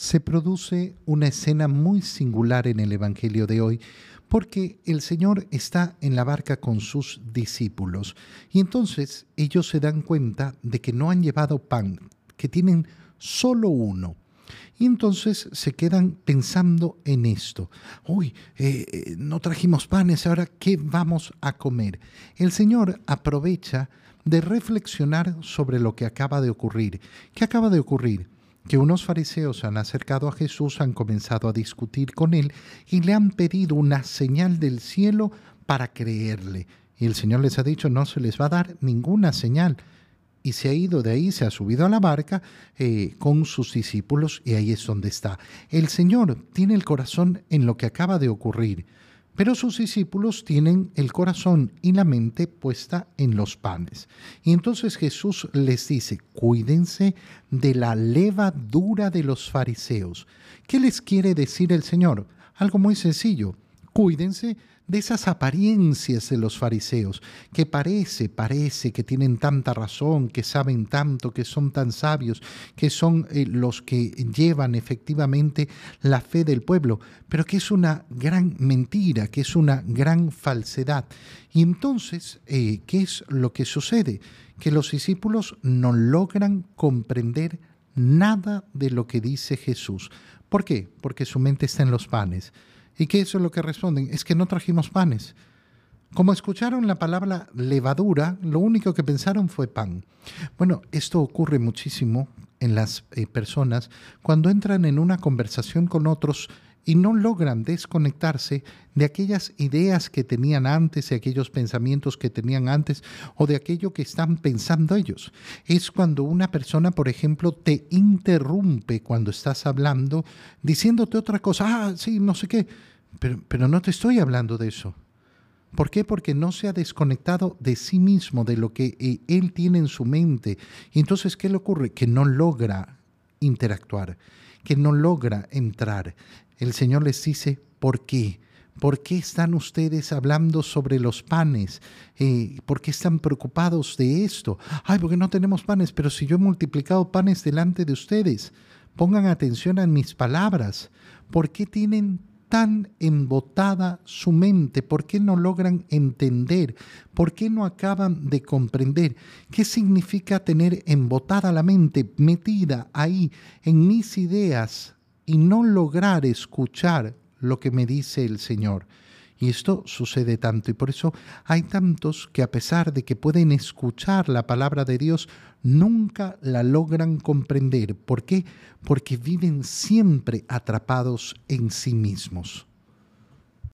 se produce una escena muy singular en el Evangelio de hoy, porque el Señor está en la barca con sus discípulos y entonces ellos se dan cuenta de que no han llevado pan, que tienen solo uno. Y entonces se quedan pensando en esto. Uy, eh, eh, no trajimos panes, ahora ¿qué vamos a comer? El Señor aprovecha de reflexionar sobre lo que acaba de ocurrir. ¿Qué acaba de ocurrir? Que unos fariseos han acercado a Jesús, han comenzado a discutir con él y le han pedido una señal del cielo para creerle. Y el Señor les ha dicho, no se les va a dar ninguna señal. Y se ha ido de ahí, se ha subido a la barca eh, con sus discípulos y ahí es donde está. El Señor tiene el corazón en lo que acaba de ocurrir. Pero sus discípulos tienen el corazón y la mente puesta en los panes. Y entonces Jesús les dice, cuídense de la levadura de los fariseos. ¿Qué les quiere decir el Señor? Algo muy sencillo. Cuídense de esas apariencias de los fariseos, que parece, parece que tienen tanta razón, que saben tanto, que son tan sabios, que son eh, los que llevan efectivamente la fe del pueblo, pero que es una gran mentira, que es una gran falsedad. Y entonces, eh, ¿qué es lo que sucede? Que los discípulos no logran comprender nada de lo que dice Jesús. ¿Por qué? Porque su mente está en los panes. ¿Y qué es lo que responden? Es que no trajimos panes. Como escucharon la palabra levadura, lo único que pensaron fue pan. Bueno, esto ocurre muchísimo en las eh, personas cuando entran en una conversación con otros y no logran desconectarse de aquellas ideas que tenían antes, de aquellos pensamientos que tenían antes o de aquello que están pensando ellos. Es cuando una persona, por ejemplo, te interrumpe cuando estás hablando diciéndote otra cosa, ah, sí, no sé qué, pero, pero no te estoy hablando de eso. ¿Por qué? Porque no se ha desconectado de sí mismo, de lo que eh, él tiene en su mente. Y entonces, ¿qué le ocurre? Que no logra interactuar, que no logra entrar. El Señor les dice, ¿por qué? ¿Por qué están ustedes hablando sobre los panes? Eh, ¿Por qué están preocupados de esto? Ay, porque no tenemos panes, pero si yo he multiplicado panes delante de ustedes, pongan atención a mis palabras. ¿Por qué tienen tan embotada su mente? ¿Por qué no logran entender? ¿Por qué no acaban de comprender qué significa tener embotada la mente, metida ahí en mis ideas, y no lograr escuchar lo que me dice el Señor. Y esto sucede tanto y por eso hay tantos que a pesar de que pueden escuchar la palabra de Dios, nunca la logran comprender. ¿Por qué? Porque viven siempre atrapados en sí mismos.